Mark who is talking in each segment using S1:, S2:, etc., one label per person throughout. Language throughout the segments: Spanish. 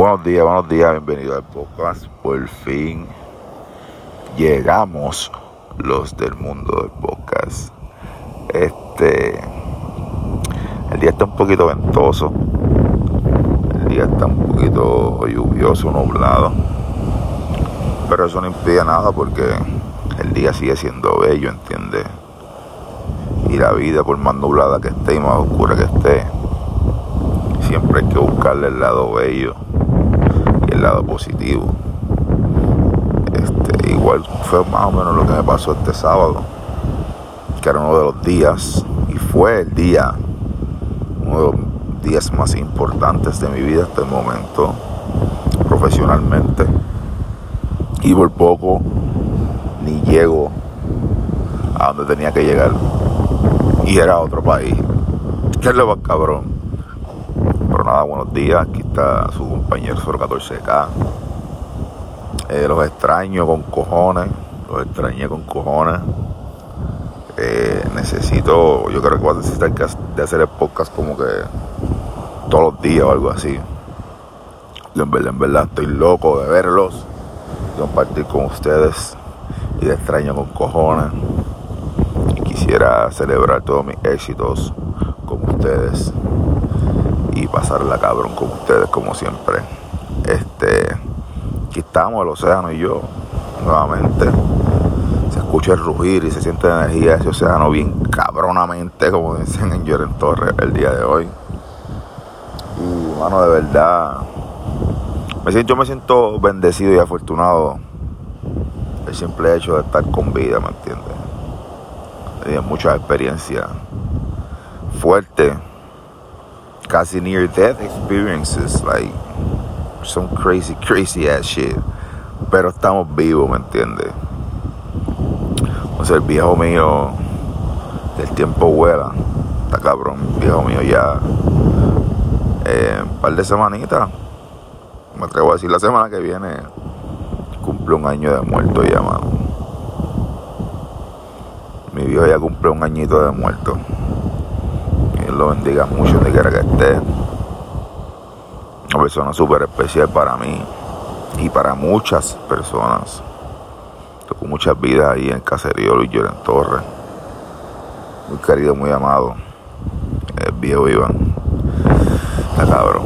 S1: Buenos días, buenos días, bienvenido al podcast. Por fin llegamos los del mundo del podcast. Este, el día está un poquito ventoso, el día está un poquito lluvioso, nublado, pero eso no impide nada porque el día sigue siendo bello, ¿entiendes? Y la vida, por más nublada que esté y más oscura que esté, siempre hay que buscarle el lado bello lado positivo. Este, igual fue más o menos lo que me pasó este sábado, que era uno de los días, y fue el día, uno de los días más importantes de mi vida hasta el momento, profesionalmente. Y por poco ni llego a donde tenía que llegar. Y era otro país. ¿Qué es lo más cabrón? Nada, buenos días. Aquí está su compañero 014K. Eh, los extraño con cojones. Los extrañé con cojones. Eh, necesito, yo creo que voy a necesitar de hacer el podcast como que todos los días o algo así. en verdad, en verdad estoy loco de verlos, de compartir con ustedes y de extraño con cojones. Y quisiera celebrar todos mis éxitos con ustedes pasarla cabrón con ustedes como siempre. Este, aquí estamos, el océano y yo, nuevamente. Se escucha el rugir y se siente la energía de ese océano bien cabronamente, como dicen en Lloren Torres el día de hoy. Y, mano, de verdad, me siento, yo me siento bendecido y afortunado el simple hecho de estar con vida, ¿me entiendes? He muchas experiencias fuertes casi near death experiences, like some crazy, crazy ass shit. Pero estamos vivos, ¿me entiendes? O sea, el viejo mío del tiempo vuela. Está cabrón, el viejo mío ya. Eh, un par de semanitas. Me atrevo a decir la semana que viene. Cumple un año de muerto ya, mano. Mi viejo ya cumple un añito de muerto lo bendiga mucho donde quiera que esté. Una persona súper especial para mí y para muchas personas. Tocó muchas vidas ahí en Caserío Luis Lloren Torres. Muy querido, muy amado. El viejo Iván. Está cabrón.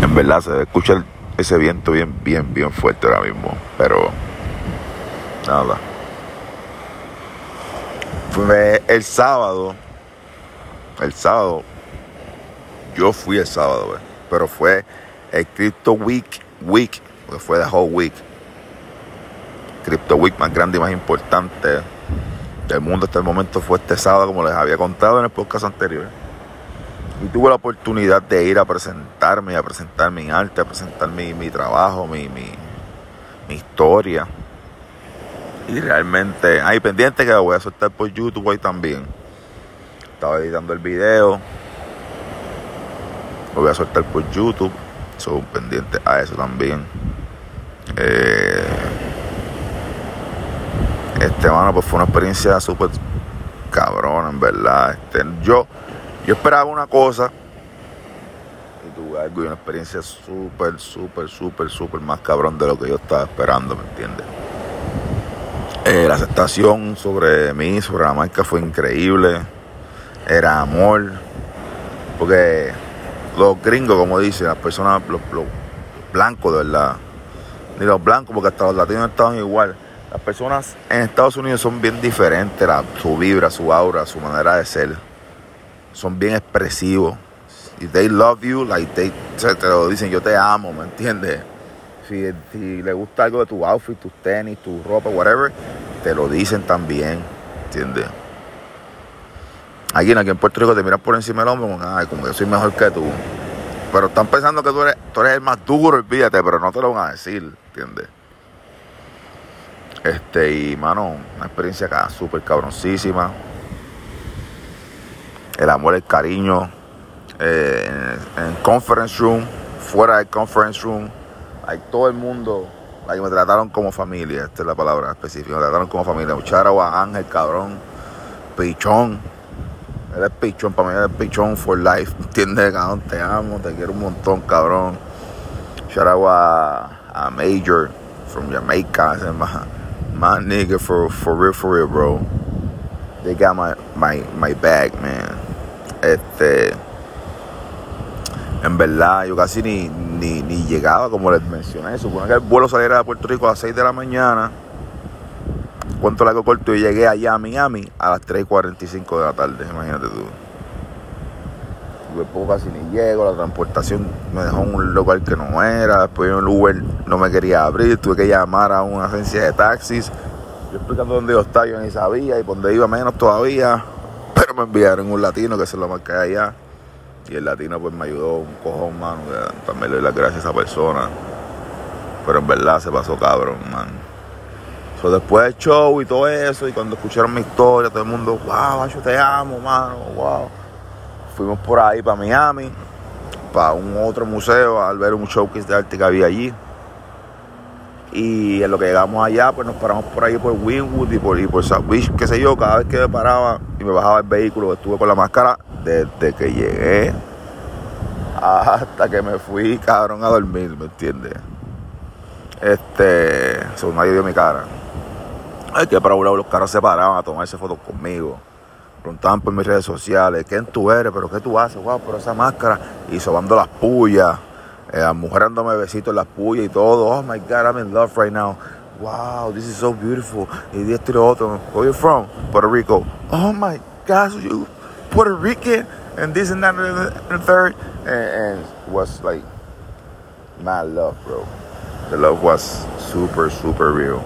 S1: En verdad se escucha el ese viento bien, bien, bien fuerte ahora mismo. Pero nada. Fue el sábado. El sábado. Yo fui el sábado, pero fue el Crypto Week Week, porque fue the whole week. Crypto Week más grande y más importante del mundo hasta el momento fue este sábado, como les había contado en el podcast anterior y tuve la oportunidad de ir a presentarme, a presentar mi arte, a presentar mi, trabajo, mi, mi, historia. Y realmente, hay pendiente que voy a soltar por YouTube hoy también. Estaba editando el video. Lo voy a soltar por YouTube. Soy pendiente a eso también. Eh, este, mano, pues fue una experiencia súper cabrón, en verdad. Este, yo yo esperaba una cosa y tuve algo y una experiencia súper, súper, súper, súper más cabrón de lo que yo estaba esperando, ¿me entiendes? Eh, la aceptación sobre mí, sobre la marca fue increíble. Era amor. Porque los gringos, como dicen, las personas, los, blancos de verdad, ni los blancos, porque hasta los latinos estaban igual. Las personas en Estados Unidos son bien diferentes, su vibra, su aura, su manera de ser son bien expresivos. Y they love you, like they, te lo dicen, yo te amo, ¿me entiendes? Si, si le gusta algo de tu outfit, tus tenis, tu ropa, whatever, te lo dicen también, ¿entiendes? Alguien aquí en Puerto Rico te miran por encima del hombro, ay, como yo soy mejor que tú. Pero están pensando que tú eres, tú eres el más duro, olvídate, pero no te lo van a decir, ¿entiendes? Este, y mano, una experiencia acá súper cabroncísima el amor, el cariño eh, en, conference room, fuera del conference room. Hay todo el mundo Like, me trataron como familia, esta es la palabra específica. Me trataron como familia. Un charo a Ángel, cabrón. Pichón. Él es pichón, para mí él es pichón for life. ¿Entiendes, cabrón? Te amo, te quiero un montón, cabrón. Shout out a, a Major from Jamaica. My, my nigga for, for real, for real, bro. They got my, my, my bag, man. Este. En verdad, yo casi ni, ni, llegaba, como les mencioné. Supone que el vuelo saliera de Puerto Rico a las 6 de la mañana. ¿Cuánto largo corto? Y llegué allá a Miami a las 3.45 de la tarde, imagínate tú. Después casi ni llego, la transportación me dejó en un lugar que no era, después el Uber no me quería abrir, tuve que llamar a una agencia de taxis. Yo explicando dónde yo estaba, yo ni sabía, y dónde iba menos todavía. Me enviaron un latino que se lo marqué allá. Y el latino pues me ayudó un cojón, mano. También le doy las gracias a esa persona. Pero en verdad se pasó cabrón, man. So, después del show y todo eso, y cuando escucharon mi historia, todo el mundo, wow, yo te amo, mano, wow. Fuimos por ahí para Miami, para un otro museo, al ver un showcase de arte que había allí. Y en lo que llegamos allá, pues nos paramos por ahí por Winwood y por, y por South qué sé yo, cada vez que me paraba y me bajaba el vehículo, estuve con la máscara desde que llegué hasta que me fui, cabrón, a dormir, ¿me entiendes? Este, eso nadie vio mi cara. Ay, que para lado los carros se paraban a tomarse fotos conmigo. Preguntaban por mis redes sociales, ¿quién tú eres? ¿Pero qué tú haces? Wow, pero esa máscara. Y sobando las pullas. Eh, las mujeres dándome besitos en las pullas y todo. Oh my God, I'm in love right now. Wow, this is so beautiful. Y esto otro. Where you from? Puerto Rico. Oh my God, so you Puerto Rican and this and that and the third. And, and was like mad love, bro. The love was super, super real.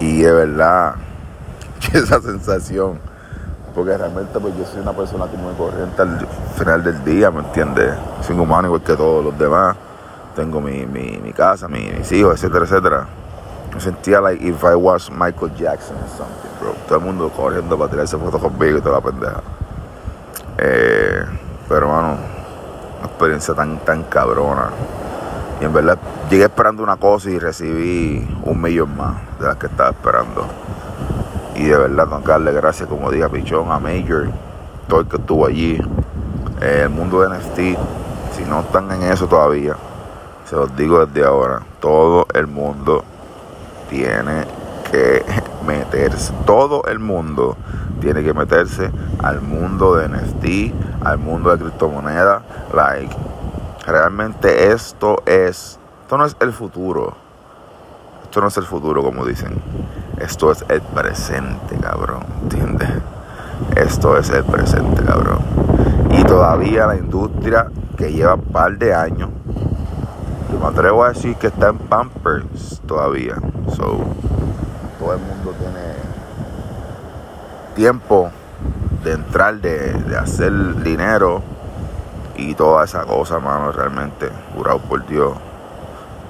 S1: Y de verdad, que esa sensación, porque realmente pues yo soy una persona como muy corriente al final del día, ¿me entiendes? Soy humano igual que todos los demás. Tengo mi, mi, casa, mi, mis hijos, etcétera, etcétera. Me sentía like if I was Michael Jackson or something, bro. Todo el mundo corriendo para tirarse fotos conmigo y toda la pendeja. Eh, pero, hermano, una experiencia tan, tan cabrona. Y en verdad llegué esperando una cosa y recibí un millón más de las que estaba esperando. Y de verdad que darle gracias, como dije a Pichón, a Major, todo el que estuvo allí. El mundo de NFT, si no están en eso todavía, se los digo desde ahora, todo el mundo tiene que meterse, todo el mundo tiene que meterse al mundo de NFT, al mundo de criptomonedas, like Realmente esto es, esto no es el futuro. Esto no es el futuro, como dicen. Esto es el presente, cabrón. ¿Entiendes? Esto es el presente, cabrón. Y todavía la industria que lleva un par de años, me atrevo a decir que está en Pampers todavía. So, todo el mundo tiene tiempo de entrar, de, de hacer dinero y toda esa cosa, mano, realmente, jurado por Dios.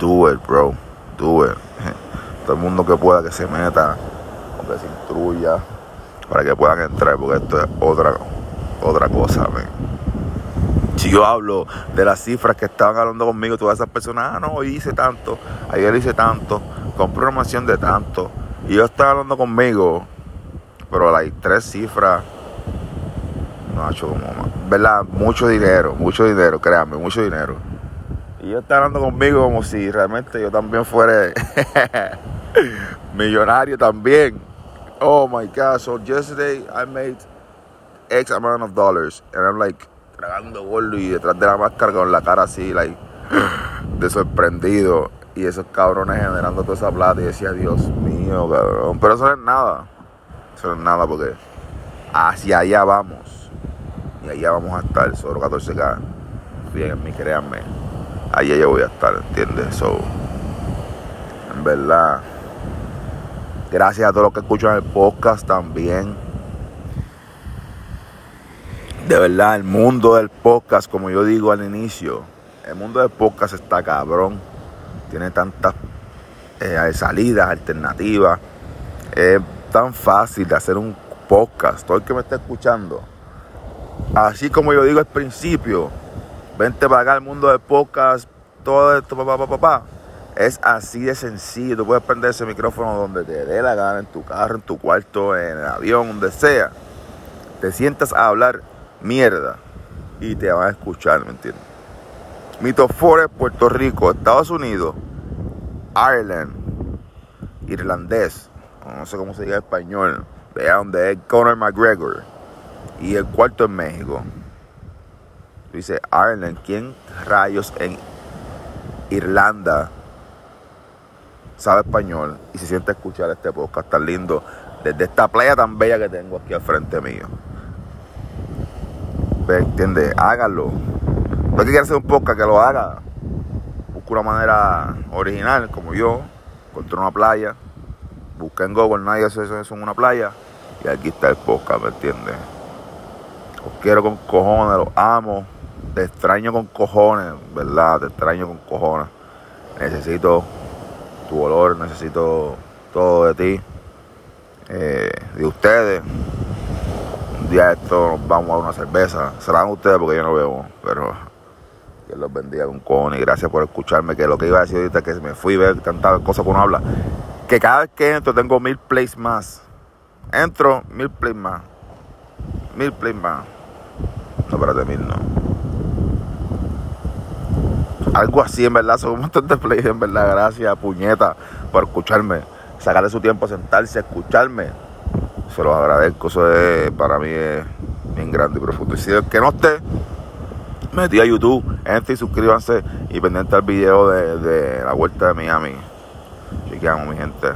S1: Do it, bro. Todo el mundo que pueda que se meta, o que se instruya, para que puedan entrar, porque esto es otra, otra cosa. Si yo hablo de las cifras que estaban hablando conmigo, todas esas personas, ah, no, hoy hice tanto, ayer hice tanto, compré una mansión de tanto, y yo estaba hablando conmigo, pero hay tres cifras no, hecho como, ¿verdad? Mucho dinero, mucho dinero, créanme, mucho dinero. Y yo está hablando conmigo como si realmente yo también fuera millonario también. Oh my God, so yesterday I made X amount of dollars. And I'm like, tragando gordo y detrás de la máscara con la cara así, like, de sorprendido. Y esos cabrones generando toda esa plata. Y decía, Dios mío, cabrón. Pero eso no es nada. Eso no es nada porque hacia allá vamos y allá vamos a estar, solo 14K. Bien en mí, créanme. Allá yo voy a estar, ¿entiendes? So, en verdad, gracias a todos los que escuchan el podcast también. De verdad, el mundo del podcast, como yo digo al inicio, el mundo del podcast está cabrón. Tiene tantas eh, salidas alternativas. Es tan fácil de hacer un podcast. Todo el que me está escuchando Así como yo digo al principio, vente para acá al mundo de podcast, todo esto, papá, papá, papá. Es así de sencillo. Tú puedes prender ese micrófono donde te dé la gana, en tu carro, en tu cuarto, en el avión, donde sea. Te sientas a hablar mierda y te van a escuchar, ¿me entiendes? Mitofores, Puerto Rico, Estados Unidos, Ireland, irlandés, no sé cómo se diga español, vea donde es Conor McGregor, y el cuarto en México. Dice Ireland, ¿quién rayos en Irlanda sabe español y se siente a escuchar este podcast tan lindo desde esta playa tan bella que tengo aquí al frente mío? ¿Me entiendes? Háganlo. No que quiera hacer un podcast que lo haga. Busca una manera original, como yo. Encontré una playa. Busqué en Google, nadie hace eso en una playa. Y aquí está el podcast, ¿me entiendes? Os quiero con cojones, los amo. Te extraño con cojones, ¿verdad? Te extraño con cojones. Necesito tu olor, necesito todo de ti, eh, de ustedes. Un día esto vamos a una cerveza. Se la dan ustedes porque yo no bebo, pero que los bendiga con cojones y gracias por escucharme. Que lo que iba a decir ahorita que me fui a ver tantas cosas que uno habla. Que cada vez que entro tengo mil plays más. Entro, mil plays más. Mil plays más. No, espérate, mil no. Algo así, en verdad, son de plays, en verdad. Gracias, puñeta, por escucharme. Sacarle su tiempo a sentarse, escucharme. Se los agradezco, eso es, para mí es bien grande y profundo. Y si el que no esté, metí a YouTube, entre y suscríbanse y pendiente al video de, de la vuelta de Miami. Chequeamos, mi gente.